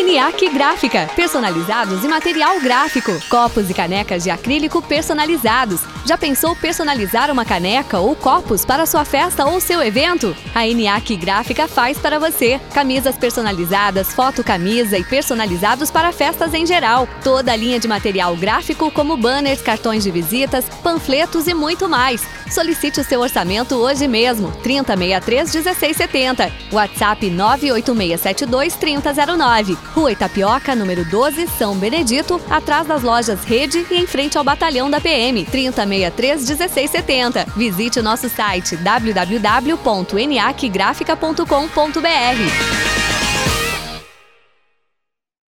ENIAC Gráfica, personalizados e material gráfico. Copos e canecas de acrílico personalizados. Já pensou personalizar uma caneca ou copos para sua festa ou seu evento? A ENIAC Gráfica faz para você. Camisas personalizadas, fotocamisa e personalizados para festas em geral. Toda a linha de material gráfico, como banners, cartões de visitas, panfletos e muito mais. Solicite o seu orçamento hoje mesmo. 3063 1670. WhatsApp 98672 3009. Rua Itapioca, número 12, São Benedito, atrás das lojas Rede e em frente ao batalhão da PM. 3063 1670. Visite o nosso site www.niacgrafica.com.br.